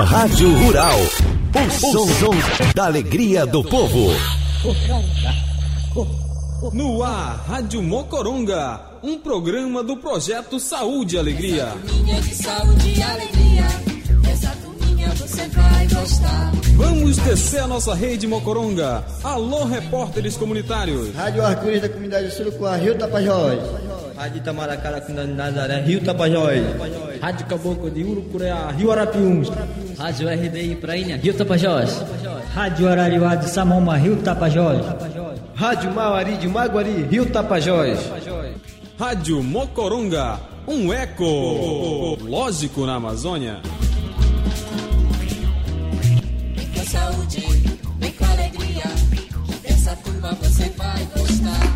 Rádio Rural. O som, som da alegria do povo. No ar, Rádio Mocoronga, um programa do projeto Saúde e Alegria. de saúde e alegria. Essa turminha você vai gostar. Vamos descer a nossa rede Mocoronga. Alô, repórteres comunitários. Rádio Arco-Íris da comunidade Surucuá, Rio Tapajós. Rádio Itamaracá, comunidade Nazaré, Rio Tapajós. Rádio Caboclo de Urucureá, Rio Arapiuns. Rádio RDI Prainha, Rio Tapajós. Rádio Arariuá de Samoma, Rio Tapajós. Rádio Mauari de Maguari, Rio Tapajós. Rádio Mocoronga, um eco lógico na Amazônia. Vem com saúde, vem com alegria. Essa turma você vai gostar.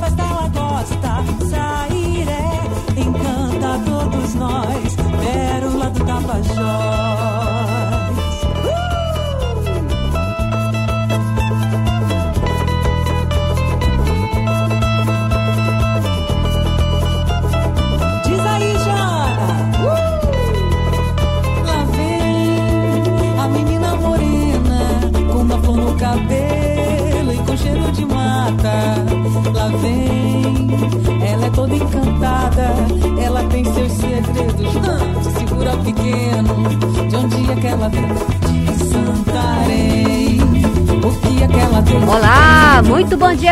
Festa ela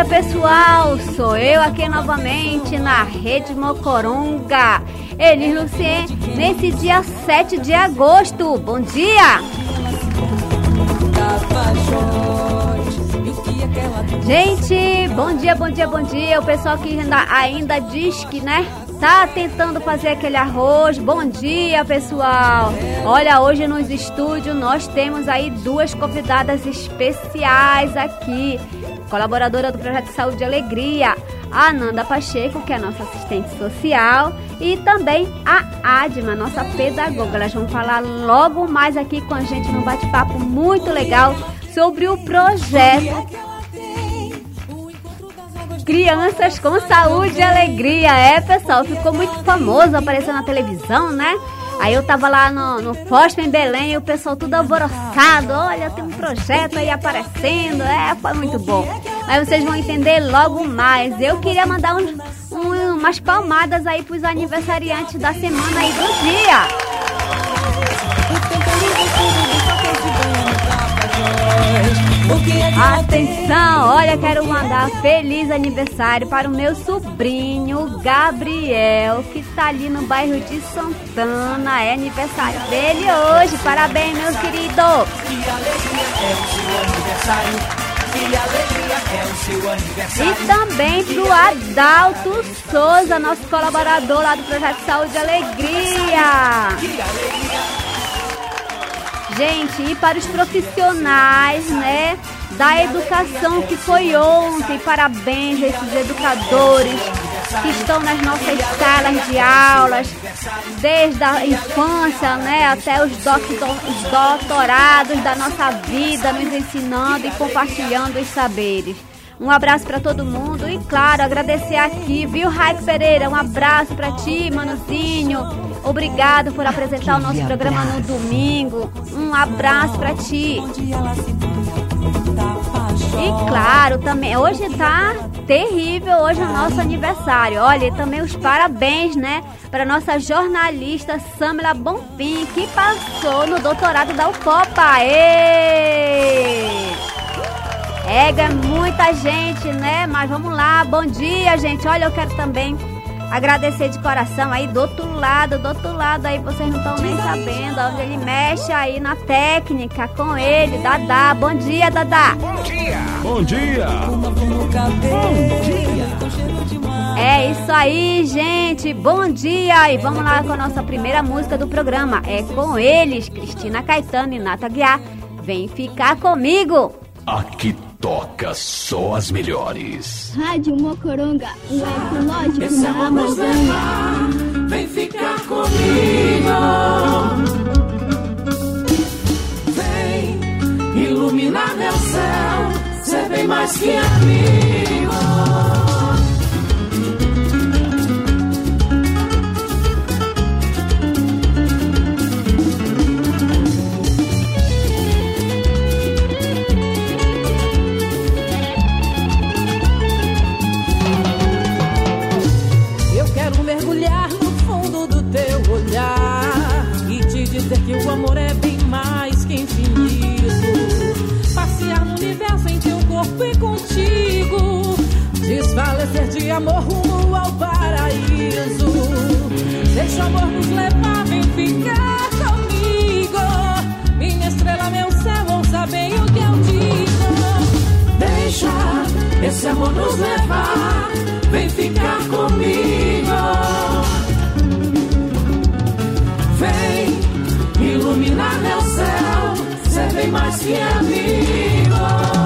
pessoal. Sou eu aqui novamente na Rede Mocoronga. Elis Lucien, nesse dia 7 de agosto. Bom dia! Gente, bom dia, bom dia, bom dia. O pessoal que ainda, ainda diz que, né, tá tentando fazer aquele arroz. Bom dia, pessoal. Olha, hoje nos estúdios nós temos aí duas convidadas especiais aqui. Colaboradora do Projeto Saúde e Alegria, a Ananda Pacheco, que é nossa assistente social, e também a Adma, nossa pedagoga. Elas vão falar logo mais aqui com a gente num bate-papo muito legal sobre o projeto Crianças com Saúde e Alegria. É, pessoal, ficou muito famoso, apareceu na televisão, né? Aí eu tava lá no, no Fospa em Belém e o pessoal tudo alvoroçado. Olha, tem um projeto aí aparecendo. É, foi muito bom. Mas vocês vão entender logo mais. Eu queria mandar uns, um- umas palmadas aí pros aniversariantes da semana e do dia. Atenção, olha, quero mandar feliz aniversário para o meu sobrinho Gabriel, que está ali no bairro de Santana. É aniversário dele hoje. Parabéns, meu querido. E também pro Adalto Souza, nosso colaborador lá do Projeto Saúde e Alegria. Gente, e para os profissionais, né, da educação que foi ontem, parabéns a esses educadores que estão nas nossas salas de aulas, desde a infância, né, até os, doctor, os doutorados da nossa vida, nos ensinando e compartilhando os saberes. Um abraço para todo mundo e, claro, agradecer aqui, viu, Raik Pereira? Um abraço para ti, Manuzinho. Obrigado por apresentar o nosso programa no domingo. Um abraço para ti. E claro, também hoje tá terrível, hoje é o nosso aniversário. Olha, e também os parabéns, né, para nossa jornalista Samela Bonfim, que passou no doutorado da UFOPA. Ê! Ega, muita gente, né? Mas vamos lá. Bom dia, gente. Olha, eu quero também Agradecer de coração aí do outro lado, do outro lado aí, vocês não estão nem sabendo, onde ele mexe aí na técnica com ele, Dadá. Bom dia, Dadá. Bom dia. Bom dia. É isso aí, gente. Bom dia e vamos lá com a nossa primeira música do programa. É com eles, Cristina Caetano e Nata Guiar. Vem ficar comigo. Aqui toca só as melhores. Rádio Mocoronga, o ecológico da Amazônia. Vem ficar comigo. Vem iluminar meu céu. Ser bem mais que amigo. Desfalecer de amor rumo ao paraíso. Deixa o amor nos levar, vem ficar comigo. Minha estrela, meu céu, ouça bem o que eu digo. Deixa esse amor nos levar. Vem ficar comigo. Vem iluminar meu céu. Ser bem mais que amigo.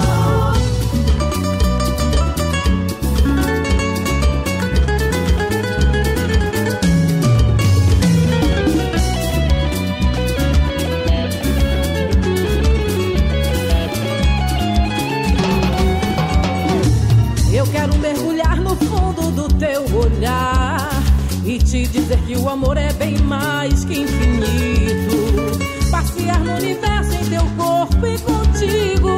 O amor é bem mais que infinito. Passear no universo em teu corpo e contigo,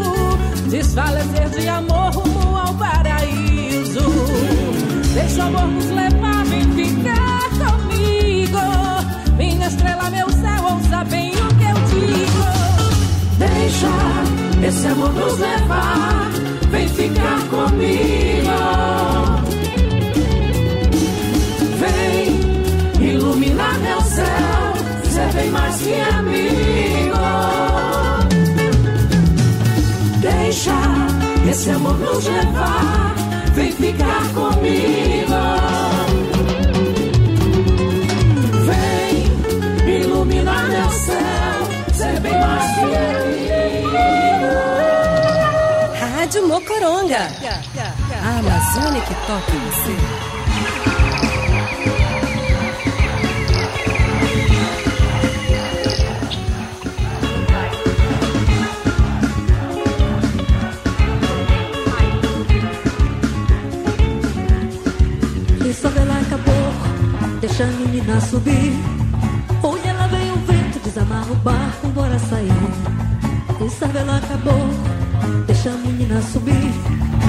desfalecer de amor rumo ao paraíso. Deixa o amor nos levar, vem ficar comigo. Minha estrela, meu céu, ouça bem o que eu digo. Deixa esse amor nos levar. Que amigo. Deixa esse amor nos levar. Vem ficar comigo. Vem iluminar meu céu. Ser bem mais que amigo. Rádio Mocoronga. A Amazônia que toca em você. Deixa a menina subir. Onde ela veio o vento, desamarra o barco, bora sair. E só ela acabou, deixa a menina subir.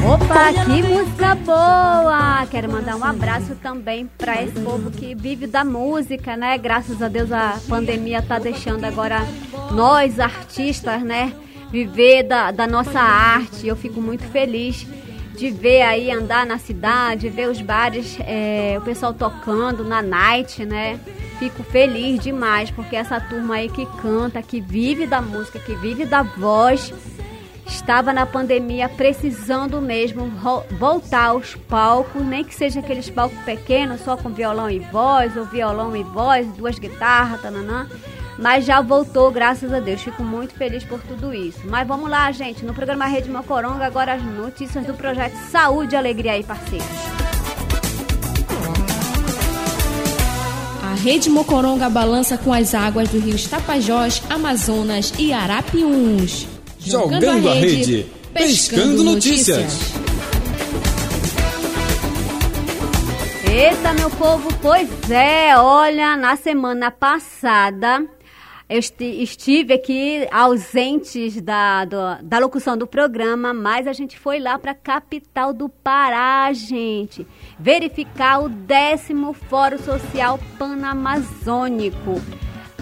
Opa, que música boa! Quero mandar um abraço também para esse povo que vive da música, né? Graças a Deus a pandemia tá deixando agora nós artistas, né? Viver da, da nossa arte. Eu fico muito feliz de ver aí andar na cidade, ver os bares, é, o pessoal tocando na night, né? Fico feliz demais porque essa turma aí que canta, que vive da música, que vive da voz, estava na pandemia precisando mesmo voltar aos palcos, nem que seja aqueles palcos pequenos, só com violão e voz, ou violão e voz, duas guitarras, tananã. Mas já voltou, graças a Deus. Fico muito feliz por tudo isso. Mas vamos lá, gente. No programa Rede Mocoronga, agora as notícias do projeto Saúde e Alegria aí, parceiros. A Rede Mocoronga balança com as águas do rio Tapajós, Amazonas e Arapiuns. Jogando a rede, pescando notícias. Eita, meu povo, pois é, olha, na semana passada eu esti- estive aqui ausentes da, do- da locução do programa, mas a gente foi lá para a capital do Pará, gente, verificar o décimo Fórum Social Panamazônico.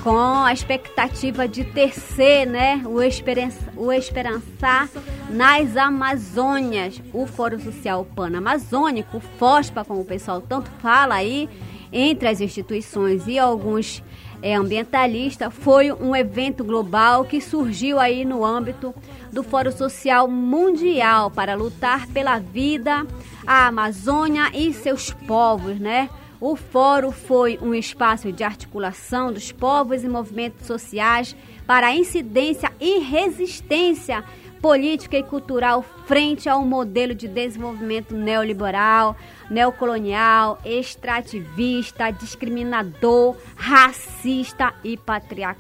com a expectativa de tecer, né, o, esperança, o esperançar nas Amazônias, o Fórum Social Pan-Amazônico, FOSPA, como o pessoal tanto fala aí, entre as instituições e alguns é, ambientalistas, foi um evento global que surgiu aí no âmbito do Fórum Social Mundial para lutar pela vida, a Amazônia e seus povos, né? O fórum foi um espaço de articulação dos povos e movimentos sociais para a incidência e resistência política e cultural frente ao modelo de desenvolvimento neoliberal, neocolonial, extrativista, discriminador, racista e patriarcal.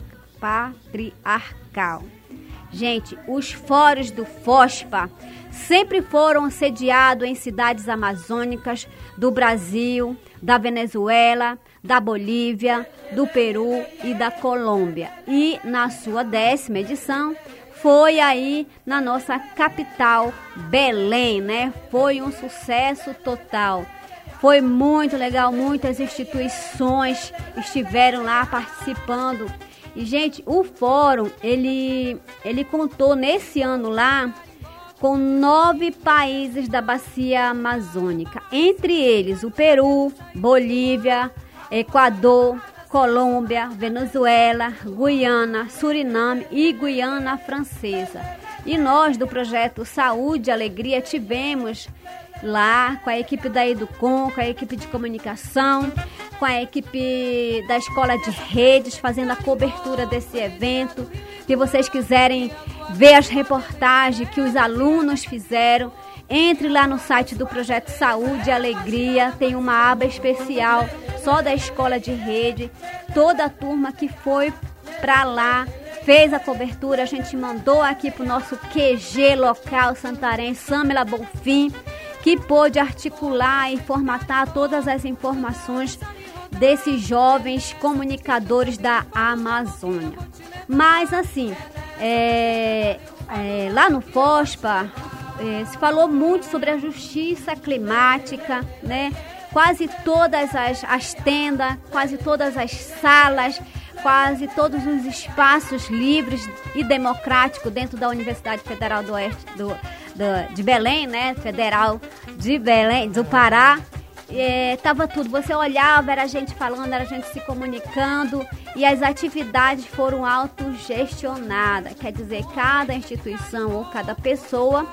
Gente, os fóruns do FOSPA sempre foram sediados em cidades amazônicas do Brasil, da Venezuela, da Bolívia, do Peru e da Colômbia. E na sua décima edição foi aí na nossa capital, Belém, né? Foi um sucesso total. Foi muito legal, muitas instituições estiveram lá participando. E gente, o fórum, ele ele contou nesse ano lá com nove países da bacia amazônica, entre eles o Peru, Bolívia, Equador, Colômbia, Venezuela, Guiana, Suriname e Guiana Francesa. E nós do projeto Saúde e Alegria tivemos lá com a equipe da Educom, com a equipe de comunicação, com a equipe da Escola de Redes fazendo a cobertura desse evento. Se vocês quiserem ver as reportagens que os alunos fizeram, entre lá no site do Projeto Saúde e Alegria, tem uma aba especial só da escola de rede. Toda a turma que foi para lá fez a cobertura, a gente mandou aqui pro nosso QG local Santarém, Samela Bonfim, que pôde articular e formatar todas as informações desses jovens comunicadores da Amazônia. Mas assim, é, é, lá no FOSPA é, se falou muito sobre a justiça climática, né? Quase todas as, as tendas, quase todas as salas, quase todos os espaços livres e democráticos dentro da Universidade Federal do Oeste do, do, de Belém, né? Federal de Belém, do Pará, estava é, tudo. Você olhava, era gente falando, era gente se comunicando e as atividades foram autogestionadas. Quer dizer, cada instituição ou cada pessoa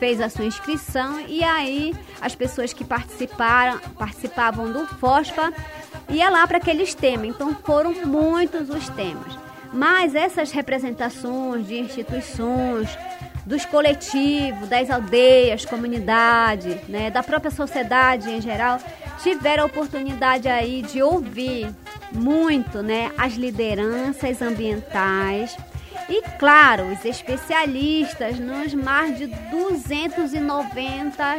fez a sua inscrição e aí as pessoas que participaram, participavam do FOSPA ia lá para aqueles temas. Então foram muitos os temas. Mas essas representações de instituições, dos coletivos, das aldeias, comunidade, né, da própria sociedade em geral, tiveram a oportunidade aí de ouvir muito, né, as lideranças ambientais e, claro, os especialistas nos mais de 290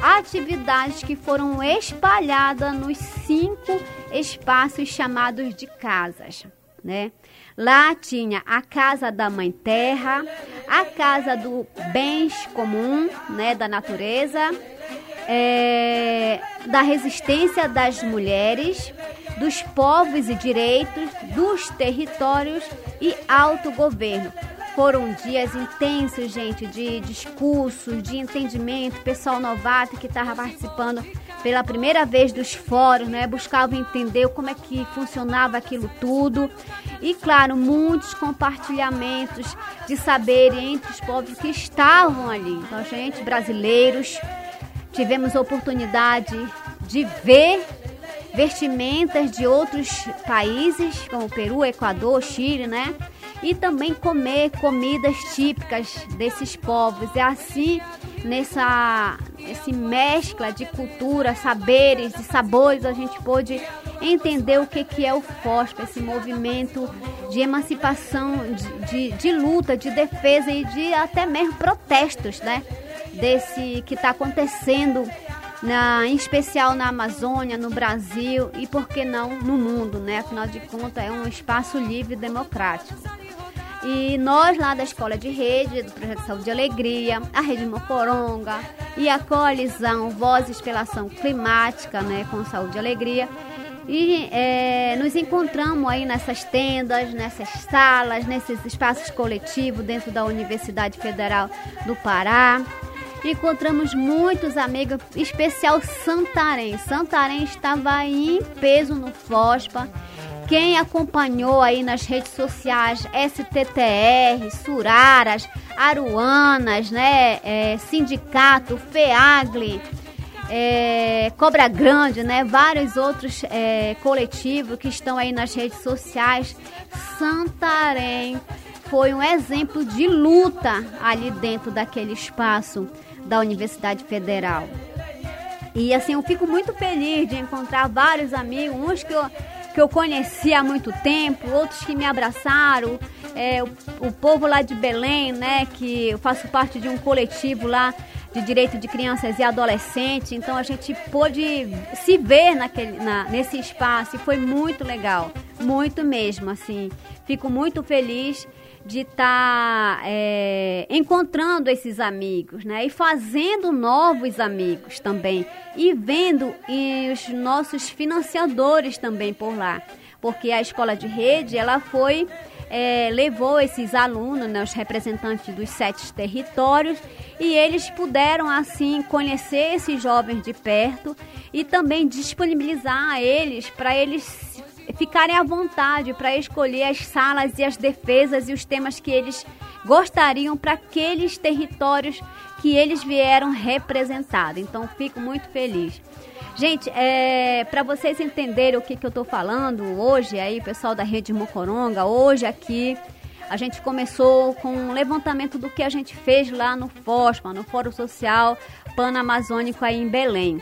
atividades que foram espalhadas nos cinco espaços chamados de casas, né? Lá tinha a casa da mãe terra, a casa do bens comum, né, da natureza, é, da resistência das mulheres, dos povos e direitos, dos territórios e autogoverno. Foram dias intensos, gente, de discursos, de entendimento, pessoal novato que estava participando pela primeira vez dos fóruns, né? Buscava entender como é que funcionava aquilo tudo. E, claro, muitos compartilhamentos de saber entre os povos que estavam ali. Então, gente, brasileiros, tivemos a oportunidade de ver vestimentas de outros países, como Peru, Equador, Chile, né? e também comer comidas típicas desses povos. É assim nessa esse mescla de cultura, saberes e sabores a gente pôde entender o que, que é o FOSP, esse movimento de emancipação, de, de, de luta, de defesa e de até mesmo protestos, né? Desse que está acontecendo na, em especial na Amazônia, no Brasil e por que não no mundo, né? Afinal de contas é um espaço livre e democrático. E nós lá da Escola de Rede, do Projeto Saúde e Alegria, a Rede Mocoronga e a coalizão Vozes pela Ação Climática, né, com Saúde e Alegria, E é, nos encontramos aí nessas tendas, nessas salas, nesses espaços coletivos dentro da Universidade Federal do Pará. Encontramos muitos amigos, especial Santarém. Santarém estava em peso no FOSPA. Quem acompanhou aí nas redes sociais, STTR, Suraras, Aruanas, né, é, Sindicato, FEAGLE, é, Cobra Grande, né? Vários outros é, coletivos que estão aí nas redes sociais. Santarém foi um exemplo de luta ali dentro daquele espaço da Universidade Federal. E assim, eu fico muito feliz de encontrar vários amigos, uns que eu, que eu conheci há muito tempo, outros que me abraçaram, é, o, o povo lá de Belém, né, que eu faço parte de um coletivo lá de direito de crianças e adolescentes, então a gente pôde se ver naquele, na, nesse espaço e foi muito legal, muito mesmo, assim. Fico muito feliz de estar tá, é, encontrando esses amigos, né? E fazendo novos amigos também. E vendo e os nossos financiadores também por lá. Porque a escola de rede, ela foi, é, levou esses alunos, né, os representantes dos sete territórios, e eles puderam, assim, conhecer esses jovens de perto e também disponibilizar a eles para eles ficarem à vontade para escolher as salas e as defesas e os temas que eles gostariam para aqueles territórios que eles vieram representados. Então, fico muito feliz. Gente, é, para vocês entenderem o que, que eu estou falando hoje, aí, pessoal da Rede Mocoronga, hoje aqui a gente começou com um levantamento do que a gente fez lá no FOSPA, no Fórum Social Pan-Amazônico aí em Belém.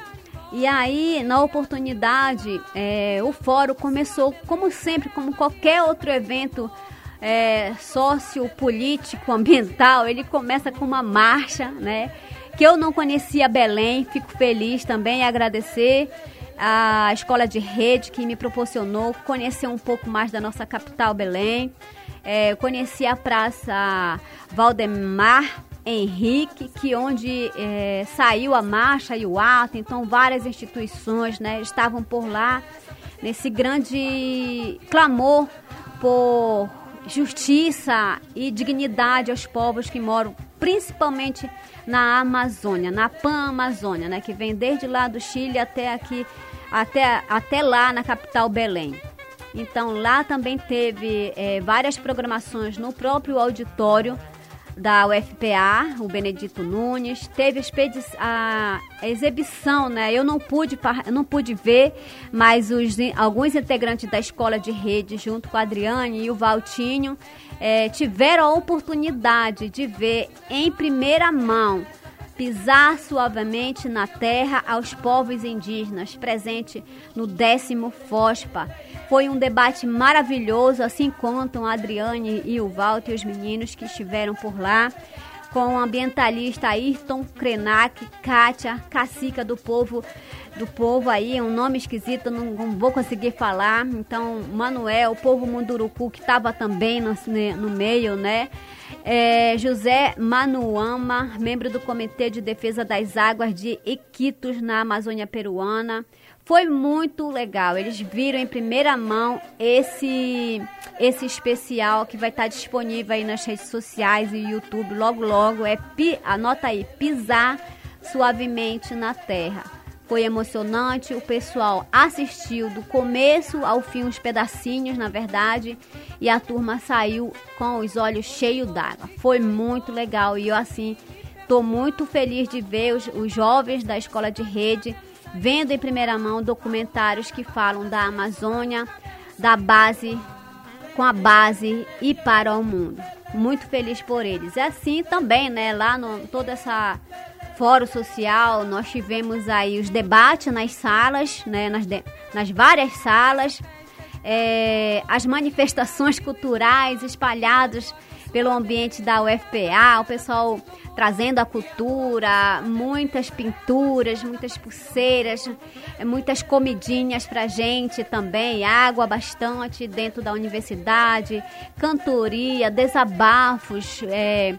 E aí, na oportunidade, é, o fórum começou, como sempre, como qualquer outro evento é, sociopolítico, ambiental, ele começa com uma marcha, né? Que eu não conhecia Belém, fico feliz também e agradecer a escola de rede que me proporcionou conhecer um pouco mais da nossa capital, Belém. É, conheci a Praça Valdemar Henrique, que onde é, saiu a marcha e o ato, então várias instituições né, estavam por lá nesse grande clamor por justiça e dignidade aos povos que moram principalmente na Amazônia, na Pan-Amazônia, né, que vem desde lá do Chile até aqui, até, até lá na capital Belém. Então lá também teve é, várias programações no próprio auditório da UFPA, o Benedito Nunes, teve a, exibição, né? Eu não pude, não pude ver, mas os, alguns integrantes da escola de rede, junto com a Adriane e o Valtinho, é, tiveram a oportunidade de ver em primeira mão pisar suavemente na terra aos povos indígenas, presente no décimo FOSPA. Foi um debate maravilhoso, assim contam a Adriane e o Walter e os meninos que estiveram por lá, com o ambientalista Ayrton Krenak, Kátia, cacica do povo do povo aí, um nome esquisito, não, não vou conseguir falar. Então, Manuel, o povo Munduruku, que estava também no, no meio, né? É, José Manuama, membro do Comitê de Defesa das Águas de Iquitos, na Amazônia Peruana. Foi muito legal. Eles viram em primeira mão esse esse especial que vai estar disponível aí nas redes sociais e YouTube logo logo. É anota aí, pisar suavemente na terra. Foi emocionante, o pessoal assistiu do começo ao fim uns pedacinhos, na verdade, e a turma saiu com os olhos cheios d'água. Foi muito legal e eu assim estou muito feliz de ver os, os jovens da escola de rede vendo em primeira mão documentários que falam da Amazônia, da base, com a base e para o mundo. Muito feliz por eles. E assim também, né, lá no toda essa fórum social, nós tivemos aí os debates nas salas, né, nas, de, nas várias salas, é, as manifestações culturais espalhadas pelo ambiente da UFPA, o pessoal trazendo a cultura, muitas pinturas, muitas pulseiras, muitas comidinhas pra gente também, água bastante dentro da universidade, cantoria, desabafos, é,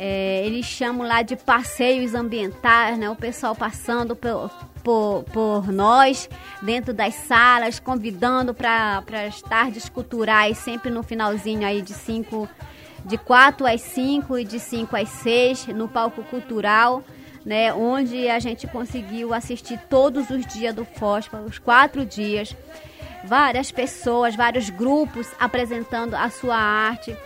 É, eles chamam lá de passeios ambientais, né? O pessoal passando por, por, por nós dentro das salas, convidando para as tardes culturais, sempre no finalzinho aí de 5, de 4 às 5 e de 5 às 6, no palco cultural. Né, onde a gente conseguiu assistir todos os dias do FOSPA, os quatro dias, várias pessoas, vários grupos apresentando a sua arte.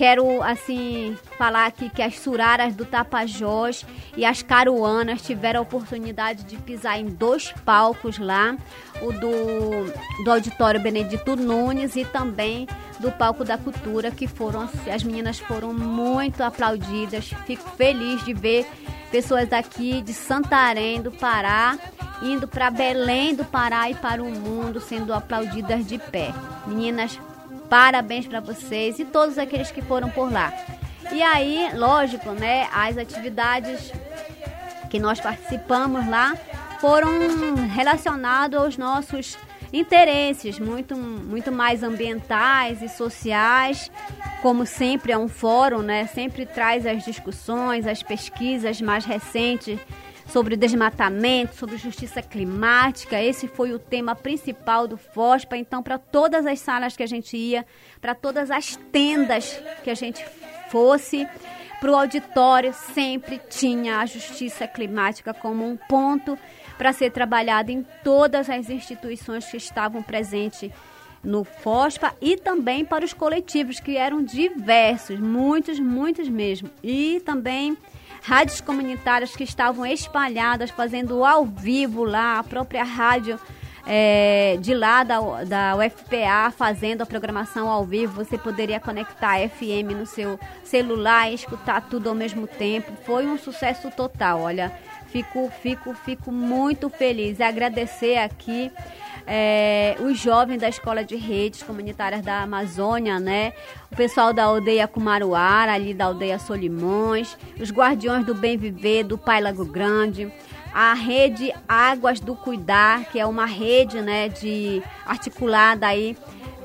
Quero, assim, falar aqui que as suraras do Tapajós e as caruanas tiveram a oportunidade de pisar em dois palcos lá, o do, do Auditório Benedito Nunes e também do Palco da Cultura, que foram, as meninas foram muito aplaudidas. Fico feliz de ver pessoas daqui de Santarém, do Pará, indo para Belém do Pará e para o mundo, sendo aplaudidas de pé. Meninas, Parabéns para vocês e todos aqueles que foram por lá. E aí, lógico, né, as atividades que nós participamos lá foram relacionadas aos nossos interesses, muito, muito mais ambientais e sociais. Como sempre é um fórum, né? Sempre traz as discussões, as pesquisas mais recentes sobre desmatamento, sobre justiça climática. Esse foi o tema principal do FOSPA. Então, para todas as salas que a gente ia, para todas as tendas que a gente fosse, para o auditório, sempre tinha a justiça climática como um ponto para ser trabalhado em todas as instituições que estavam presentes no FOSPA e também para os coletivos, que eram diversos, muitos, muitos mesmo. E também rádios comunitárias que estavam espalhadas, fazendo ao vivo lá, a própria rádio é, de lá da, da UFPA fazendo a programação ao vivo. Você poderia conectar FM no seu celular e escutar tudo ao mesmo tempo. Foi um sucesso total. Olha, fico, fico, fico muito feliz agradecer aqui é, os jovens da Escola de Redes Comunitárias da Amazônia, né? O pessoal da aldeia Cumaruara, ali da aldeia Solimões, os Guardiões do Bem Viver do Pai Lago Grande, a rede Águas do Cuidar, que é uma rede, né, de articulada aí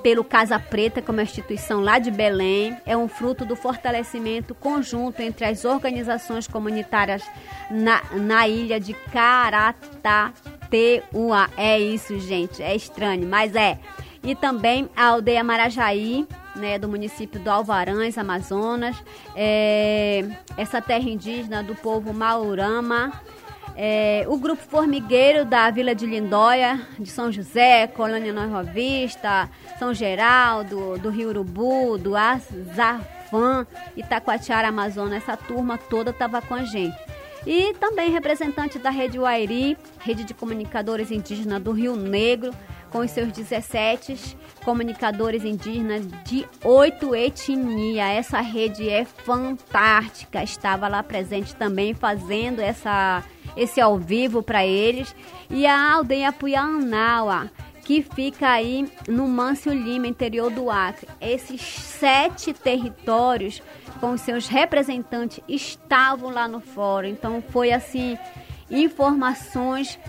pelo Casa Preta, como instituição lá de Belém, é um fruto do fortalecimento conjunto entre as organizações comunitárias na, na ilha de Caratá, T-U-A. É isso, gente. É estranho, mas é. E também a aldeia Marajaí, né, do município do Alvarães, Amazonas. É, essa terra indígena do povo Maurama. É, o grupo formigueiro da Vila de Lindóia, de São José, Colônia Nova Vista, São Geraldo, do Rio Urubu, do Azafã, Itacoatiara, Amazonas. Essa turma toda estava com a gente. E também representante da Rede Uairi, Rede de Comunicadores Indígenas do Rio Negro, com os seus 17 comunicadores indígenas de oito etnias. Essa rede é fantástica. Estava lá presente também fazendo essa, esse ao vivo para eles. E a aldeia Puianaua, que fica aí no Mâncio Lima, interior do Acre. Esses sete territórios com seus representantes estavam lá no fórum. Então foi assim informações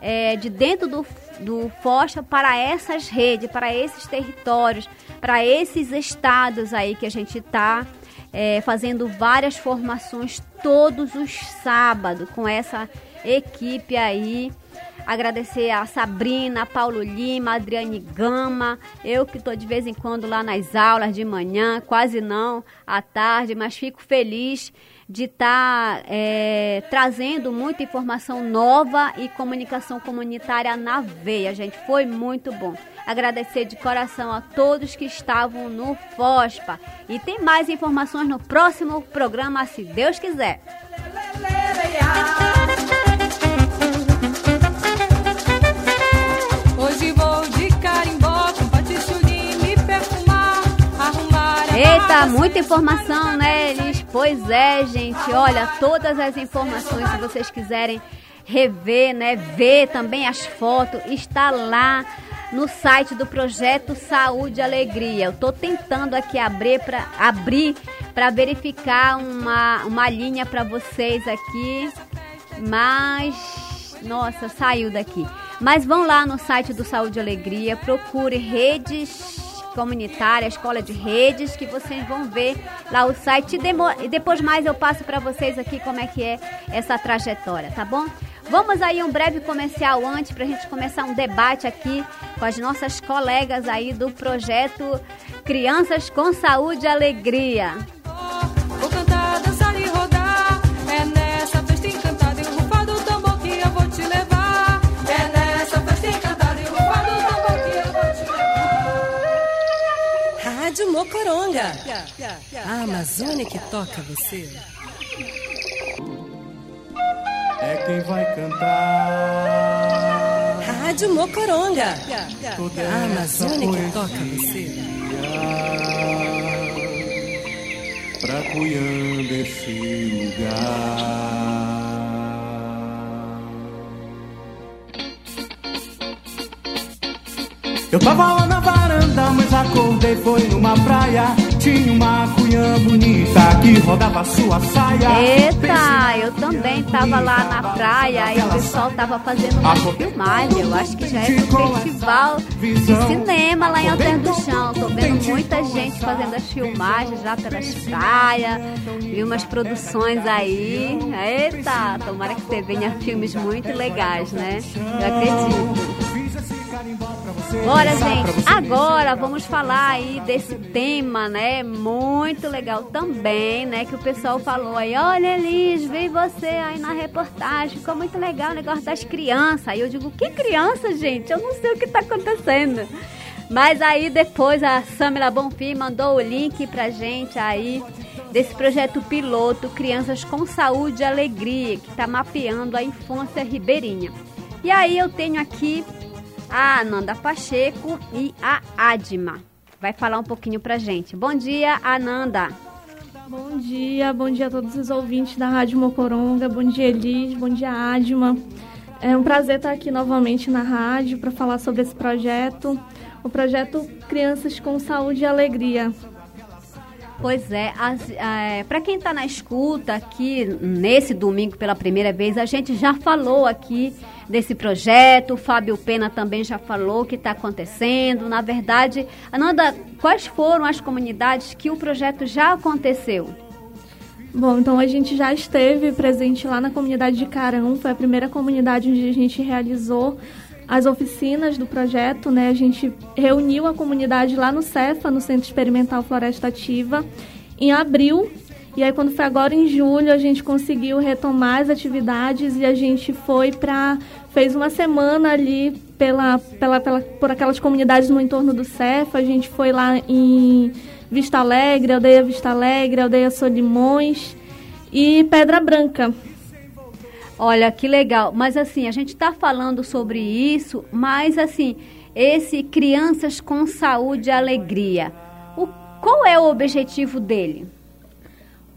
é, de dentro do, do FOSTA para essas redes, para esses territórios, para esses estados aí que a gente está é, fazendo várias formações todos os sábados com essa equipe aí Agradecer a Sabrina, a Paulo Lima, a Adriane Gama, eu que estou de vez em quando lá nas aulas de manhã, quase não à tarde, mas fico feliz de estar tá, é, trazendo muita informação nova e comunicação comunitária na veia, gente. Foi muito bom. Agradecer de coração a todos que estavam no FOSPA. E tem mais informações no próximo programa, se Deus quiser. Eita, muita informação, né, Elis? Pois é, gente. Olha, todas as informações, se vocês quiserem rever, né, ver também as fotos, está lá no site do projeto Saúde e Alegria. Eu estou tentando aqui abrir para abrir para verificar uma, uma linha para vocês aqui, mas nossa, saiu daqui. Mas vão lá no site do Saúde e Alegria, procure redes comunitária, escola de redes, que vocês vão ver lá o site. E depois mais eu passo para vocês aqui como é que é essa trajetória, tá bom? Vamos aí um breve comercial antes para a gente começar um debate aqui com as nossas colegas aí do projeto Crianças com Saúde e Alegria. Vou cantar, dançar e rodar. É nessa festa encantada e rufar do tambor que eu vou te levar. É nessa festa encantada e rufar do tambor que eu vou te levar. Rádio Mocoronga. A Amazônia que toca você. É quem vai cantar. Rádio Mocoronga. Toda A Amazônia que toca você. Pra Cuyamba esse lugar. Eu tava lá na varanda, mas acordei foi numa praia. Tinha uma cunhã bonita que rodava sua saia. Eita, eu também tava lá na praia e o pessoal tava fazendo uma filmagem. Eu acho que já é um festival de cinema lá em Alter do Chão. Tô vendo muita gente fazendo as filmagens lá pelas praias. Vi umas produções aí. Eita, tomara que você venha filmes muito legais, né? Eu acredito. Bora, gente. Agora vamos falar aí desse tema, né? Muito legal também, né? Que o pessoal falou aí. Olha, Elis, vi você aí na reportagem. Ficou muito legal o negócio das crianças. Aí eu digo, que criança, gente? Eu não sei o que tá acontecendo. Mas aí depois a Samila Bonfim mandou o link pra gente aí desse projeto piloto Crianças com Saúde e Alegria, que está mapeando a infância ribeirinha. E aí eu tenho aqui a Ananda Pacheco e a Adma. Vai falar um pouquinho pra gente. Bom dia, Ananda. Bom dia, bom dia a todos os ouvintes da Rádio Mocoronga. Bom dia, Elis. Bom dia, Adma. É um prazer estar aqui novamente na rádio para falar sobre esse projeto, o projeto Crianças com Saúde e Alegria. Pois é, é para quem está na escuta aqui nesse domingo pela primeira vez, a gente já falou aqui desse projeto, o Fábio Pena também já falou o que está acontecendo. Na verdade, Ananda, quais foram as comunidades que o projeto já aconteceu? Bom, então a gente já esteve presente lá na comunidade de Carão, foi a primeira comunidade onde a gente realizou as oficinas do projeto, né? A gente reuniu a comunidade lá no Cefa, no Centro Experimental Floresta Ativa, em abril. E aí quando foi agora em julho, a gente conseguiu retomar as atividades e a gente foi para fez uma semana ali pela, pela, pela por aquelas comunidades no entorno do Cefa. A gente foi lá em Vista Alegre, Aldeia Vista Alegre, Aldeia Solimões e Pedra Branca. Olha, que legal. Mas assim, a gente está falando sobre isso, mas assim, esse Crianças com Saúde e Alegria, o, qual é o objetivo dele?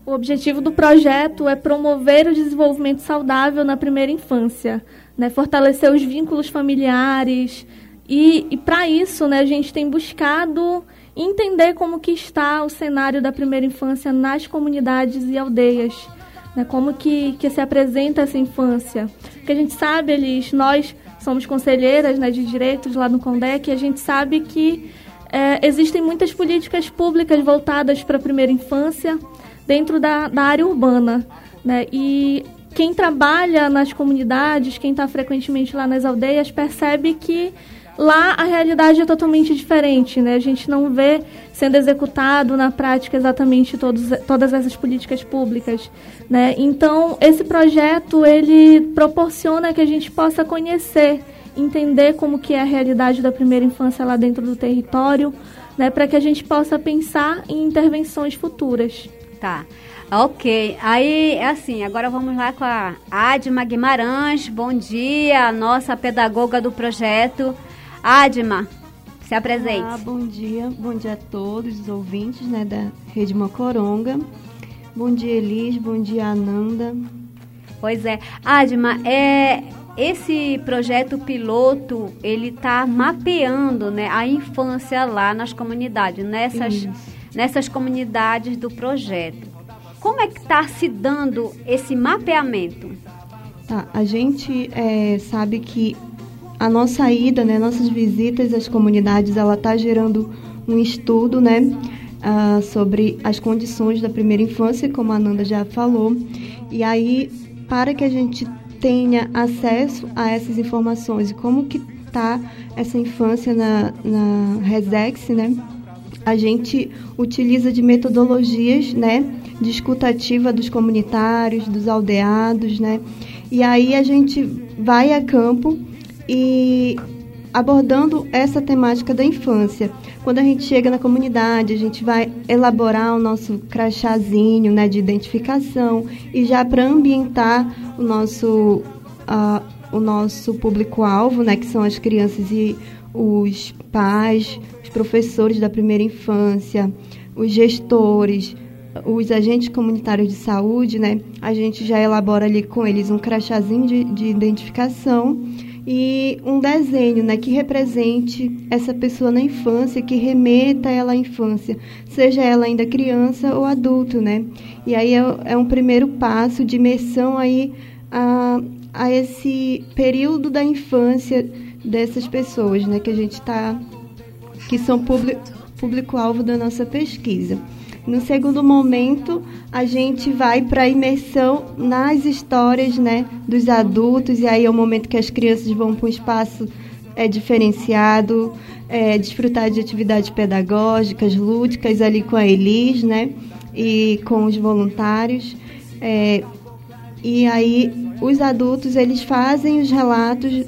O objetivo do projeto é promover o desenvolvimento saudável na primeira infância, né? fortalecer os vínculos familiares. E, e para isso, né, a gente tem buscado entender como que está o cenário da primeira infância nas comunidades e aldeias né, como que, que se apresenta essa infância. Porque a gente sabe, eles, nós somos conselheiras né, de direitos lá no CONDEC, e a gente sabe que é, existem muitas políticas públicas voltadas para a primeira infância dentro da, da área urbana. Né, e quem trabalha nas comunidades, quem está frequentemente lá nas aldeias, percebe que Lá a realidade é totalmente diferente, né? A gente não vê sendo executado na prática exatamente todos, todas essas políticas públicas, né? Então esse projeto ele proporciona que a gente possa conhecer, entender como que é a realidade da primeira infância lá dentro do território, né? Para que a gente possa pensar em intervenções futuras. Tá. Ok, aí assim, agora vamos lá com a Adma Guimarães. Bom dia, nossa pedagoga do projeto. Adma, se apresente. Olá, bom dia. Bom dia a todos os ouvintes né, da Rede Mocoronga. Bom dia, Elis. Bom dia, Ananda. Pois é. Adma, é, esse projeto piloto, ele está mapeando né, a infância lá nas comunidades, nessas, nessas comunidades do projeto. Como é que está se dando esse mapeamento? Tá, a gente é, sabe que a nossa ida, né, nossas visitas às comunidades, ela está gerando um estudo, né, uh, sobre as condições da primeira infância, como a Nanda já falou. E aí, para que a gente tenha acesso a essas informações e como que está essa infância na, na Resex, né? A gente utiliza de metodologias, né? De escutativa dos comunitários, dos aldeados, né? E aí a gente vai a campo e abordando essa temática da infância. Quando a gente chega na comunidade, a gente vai elaborar o nosso crachazinho né, de identificação e já para ambientar o nosso, uh, o nosso público-alvo, né, que são as crianças e os pais, os professores da primeira infância, os gestores, os agentes comunitários de saúde, né, a gente já elabora ali com eles um crachazinho de, de identificação e um desenho né, que represente essa pessoa na infância, que remeta ela à infância, seja ela ainda criança ou adulto, né? E aí é, é um primeiro passo de imersão aí a, a esse período da infância dessas pessoas, né? Que a gente está, que são público-alvo da nossa pesquisa. No segundo momento, a gente vai para a imersão nas histórias né, dos adultos, e aí é o momento que as crianças vão para um espaço é, diferenciado, é, desfrutar de atividades pedagógicas, lúdicas ali com a Elis, né? E com os voluntários. É, e aí os adultos eles fazem os relatos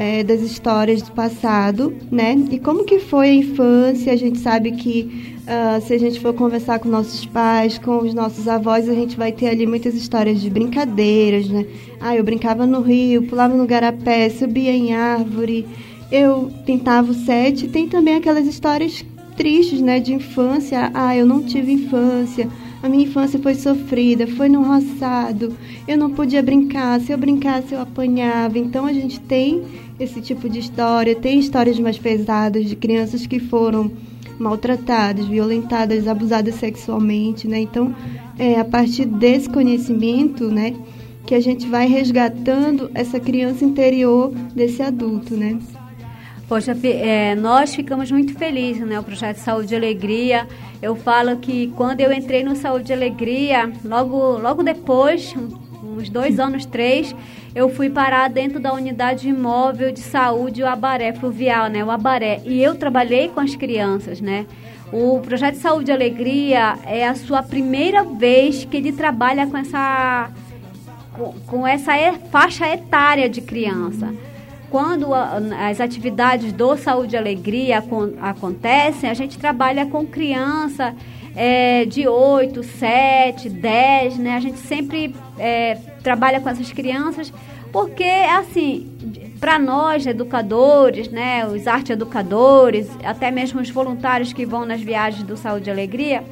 é, das histórias do passado, né? E como que foi a infância? A gente sabe que uh, se a gente for conversar com nossos pais, com os nossos avós, a gente vai ter ali muitas histórias de brincadeiras, né? Ah, eu brincava no rio, pulava no garapé, subia em árvore, eu pintava o sete. Tem também aquelas histórias tristes, né? De infância. Ah, eu não tive infância. A minha infância foi sofrida, foi no roçado. Eu não podia brincar. Se eu brincasse, eu apanhava. Então a gente tem esse tipo de história. Tem histórias mais pesadas de crianças que foram maltratadas, violentadas, abusadas sexualmente, né? Então, é a partir desse conhecimento, né, que a gente vai resgatando essa criança interior desse adulto, né? Poxa, é, nós ficamos muito felizes, né? O projeto Saúde e Alegria. Eu falo que quando eu entrei no Saúde e Alegria, logo, logo depois, uns dois anos, três, eu fui parar dentro da unidade imóvel de saúde, o Abaré Fluvial, né? O Abaré. E eu trabalhei com as crianças, né? O projeto Saúde e Alegria é a sua primeira vez que ele trabalha com essa com, essa faixa etária de criança. Quando as atividades do Saúde e Alegria acontecem, a gente trabalha com criança é, de 8, 7, 10, né? A gente sempre é, trabalha com essas crianças porque, assim, para nós, educadores, né, os arte educadores, até mesmo os voluntários que vão nas viagens do Saúde e Alegria,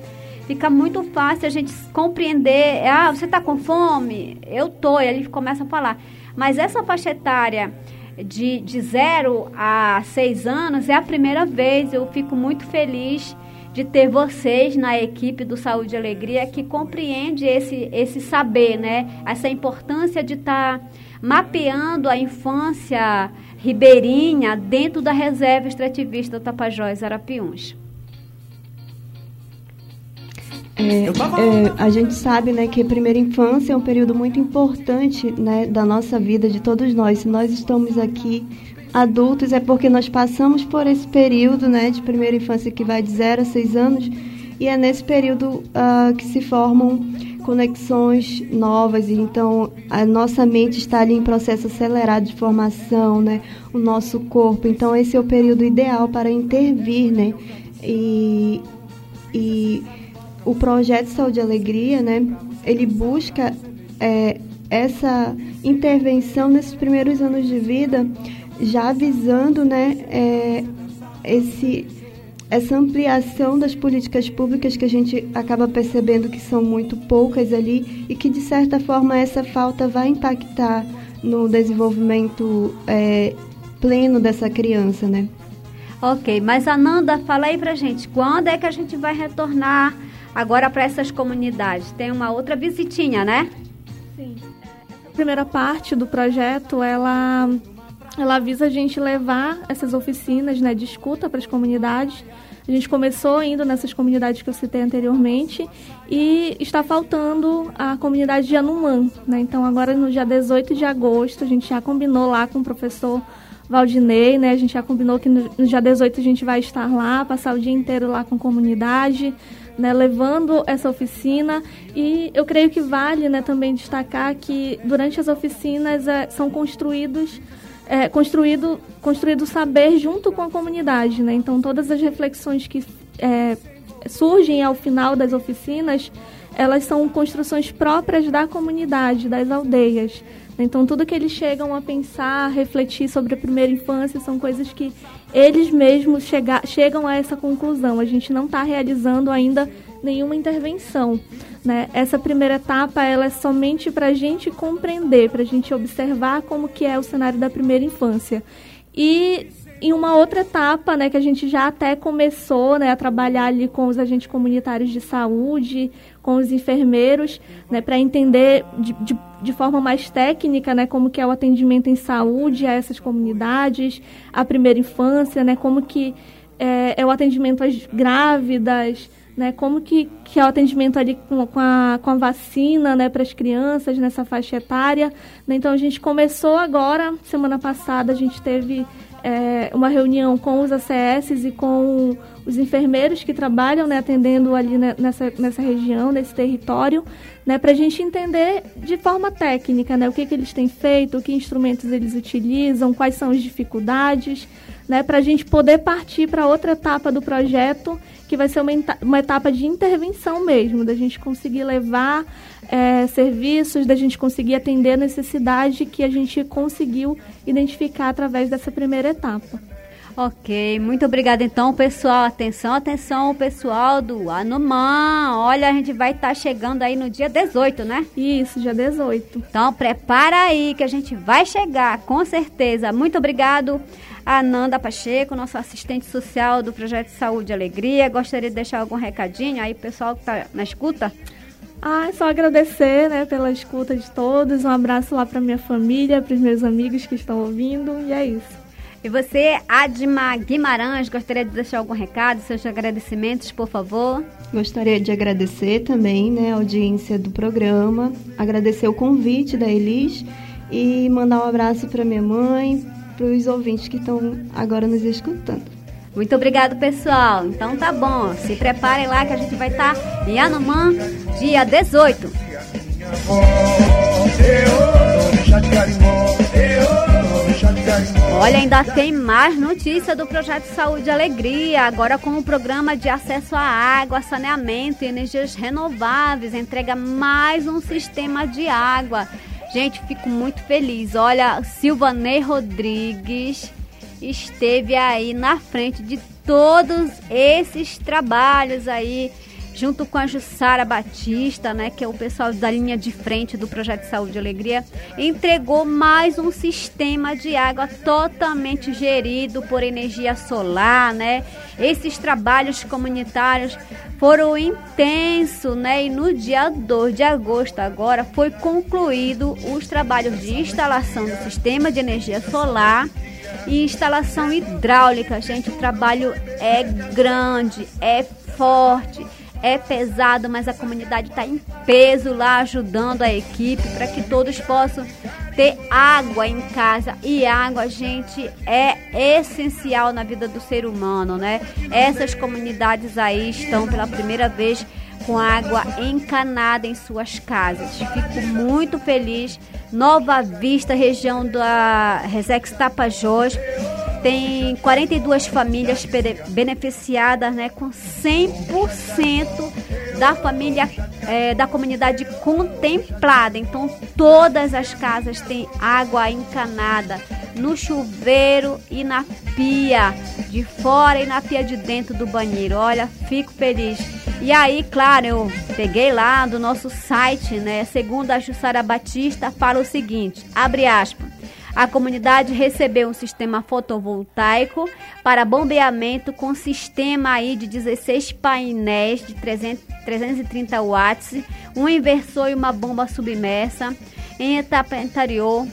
fica muito fácil a gente compreender, ah, você está com fome? Eu tô, e ele começa a falar. Mas essa faixa etária de, de 0 a 6 anos é a primeira vez, eu fico muito feliz de ter vocês na equipe do Saúde e Alegria que compreende esse, esse saber, né? Essa importância de estar tá mapeando a infância ribeirinha dentro da reserva extrativista Tapajós Arapiuns. É, é, a gente sabe né, que a primeira infância é um período muito importante né, da nossa vida, de todos nós. Se nós estamos aqui adultos é porque nós passamos por esse período né, de primeira infância que vai de 0 a 6 anos e é nesse período uh, que se formam conexões novas e então a nossa mente está ali em processo acelerado de formação, né? O nosso corpo, então esse é o período ideal para intervir, né? E, e o projeto Saúde e Alegria, né? Ele busca é, essa intervenção nesses primeiros anos de vida já visando né, é, esse, essa ampliação das políticas públicas que a gente acaba percebendo que são muito poucas ali e que, de certa forma, essa falta vai impactar no desenvolvimento é, pleno dessa criança, né? Ok, mas Ananda, fala aí pra gente, quando é que a gente vai retornar agora para essas comunidades? Tem uma outra visitinha, né? Sim. Essa primeira parte do projeto, ela ela visa a gente levar essas oficinas né, de escuta para as comunidades A gente começou indo nessas comunidades que eu citei anteriormente e está faltando a comunidade de Anumã. Né? Então, agora no dia 18 de agosto, a gente já combinou lá com o professor Valdinei, né? A gente já combinou que no dia 18 a gente vai estar lá, passar o dia inteiro lá com a comunidade, né, levando essa oficina e eu creio que vale né, também destacar que durante as oficinas é, são construídos é, construído construído saber junto com a comunidade né? então todas as reflexões que é, surgem ao final das oficinas elas são construções próprias da comunidade das aldeias então, tudo que eles chegam a pensar, refletir sobre a primeira infância, são coisas que eles mesmos chega, chegam a essa conclusão. A gente não está realizando ainda nenhuma intervenção. Né? Essa primeira etapa ela é somente para a gente compreender, para a gente observar como que é o cenário da primeira infância. E em uma outra etapa, né, que a gente já até começou, né, a trabalhar ali com os agentes comunitários de saúde, com os enfermeiros, né, para entender de, de, de, forma mais técnica, né, como que é o atendimento em saúde a essas comunidades, a primeira infância, né, como que é, é o atendimento às grávidas, né, como que, que é o atendimento ali com, com, a, com a vacina, né, para as crianças nessa faixa etária. Né, então a gente começou agora, semana passada a gente teve é, uma reunião com os ACS e com os enfermeiros que trabalham né, atendendo ali nessa, nessa região, nesse território, né, para a gente entender de forma técnica né, o que, que eles têm feito, que instrumentos eles utilizam, quais são as dificuldades, né, para a gente poder partir para outra etapa do projeto, que vai ser uma, uma etapa de intervenção mesmo, da gente conseguir levar é, serviços, da gente conseguir atender a necessidade que a gente conseguiu identificar através dessa primeira etapa. Ok, muito obrigada então, pessoal. Atenção, atenção, pessoal do Anumã. Olha, a gente vai estar tá chegando aí no dia 18, né? Isso, dia 18. Então, prepara aí que a gente vai chegar, com certeza. Muito obrigado. Ananda Pacheco, nosso assistente social do Projeto Saúde e Alegria. Gostaria de deixar algum recadinho aí, pessoal que está na escuta? Ah, é só agradecer, né, pela escuta de todos. Um abraço lá para minha família, para os meus amigos que estão ouvindo, e é isso. E você, Adma Guimarães, gostaria de deixar algum recado, seus agradecimentos, por favor? Gostaria de agradecer também né, a audiência do programa, agradecer o convite da Elis e mandar um abraço para minha mãe, para os ouvintes que estão agora nos escutando. Muito obrigado, pessoal. Então tá bom. Se preparem lá que a gente vai estar tá em Anumã, dia 18. Olha, ainda tem mais notícia do projeto Saúde e Alegria, agora com o programa de acesso à água, saneamento e energias renováveis, entrega mais um sistema de água. Gente, fico muito feliz. Olha, Silvanei Rodrigues esteve aí na frente de todos esses trabalhos aí junto com a Jussara Batista, né, que é o pessoal da linha de frente do Projeto Saúde e Alegria, entregou mais um sistema de água totalmente gerido por energia solar, né? Esses trabalhos comunitários foram intensos, né? E no dia 2 de agosto agora foi concluído os trabalhos de instalação do sistema de energia solar e instalação hidráulica, gente. O trabalho é grande, é forte é pesado, mas a comunidade está em peso lá ajudando a equipe para que todos possam ter água em casa. E água, gente, é essencial na vida do ser humano, né? Essas comunidades aí estão pela primeira vez com água encanada em suas casas. Fico muito feliz. Nova Vista, região da Resex Tapajós tem 42 famílias beneficiadas, né, com 100% da família é, da comunidade contemplada. Então, todas as casas têm água encanada no chuveiro e na pia de fora e na pia de dentro do banheiro. Olha, fico feliz. E aí, claro, eu peguei lá do nosso site, né? Segundo a Jussara Batista, fala o seguinte: abre aspas. A comunidade recebeu um sistema fotovoltaico para bombeamento com sistema aí de 16 painéis de 300, 330 watts, um inversor e uma bomba submersa. Em etapa anterior,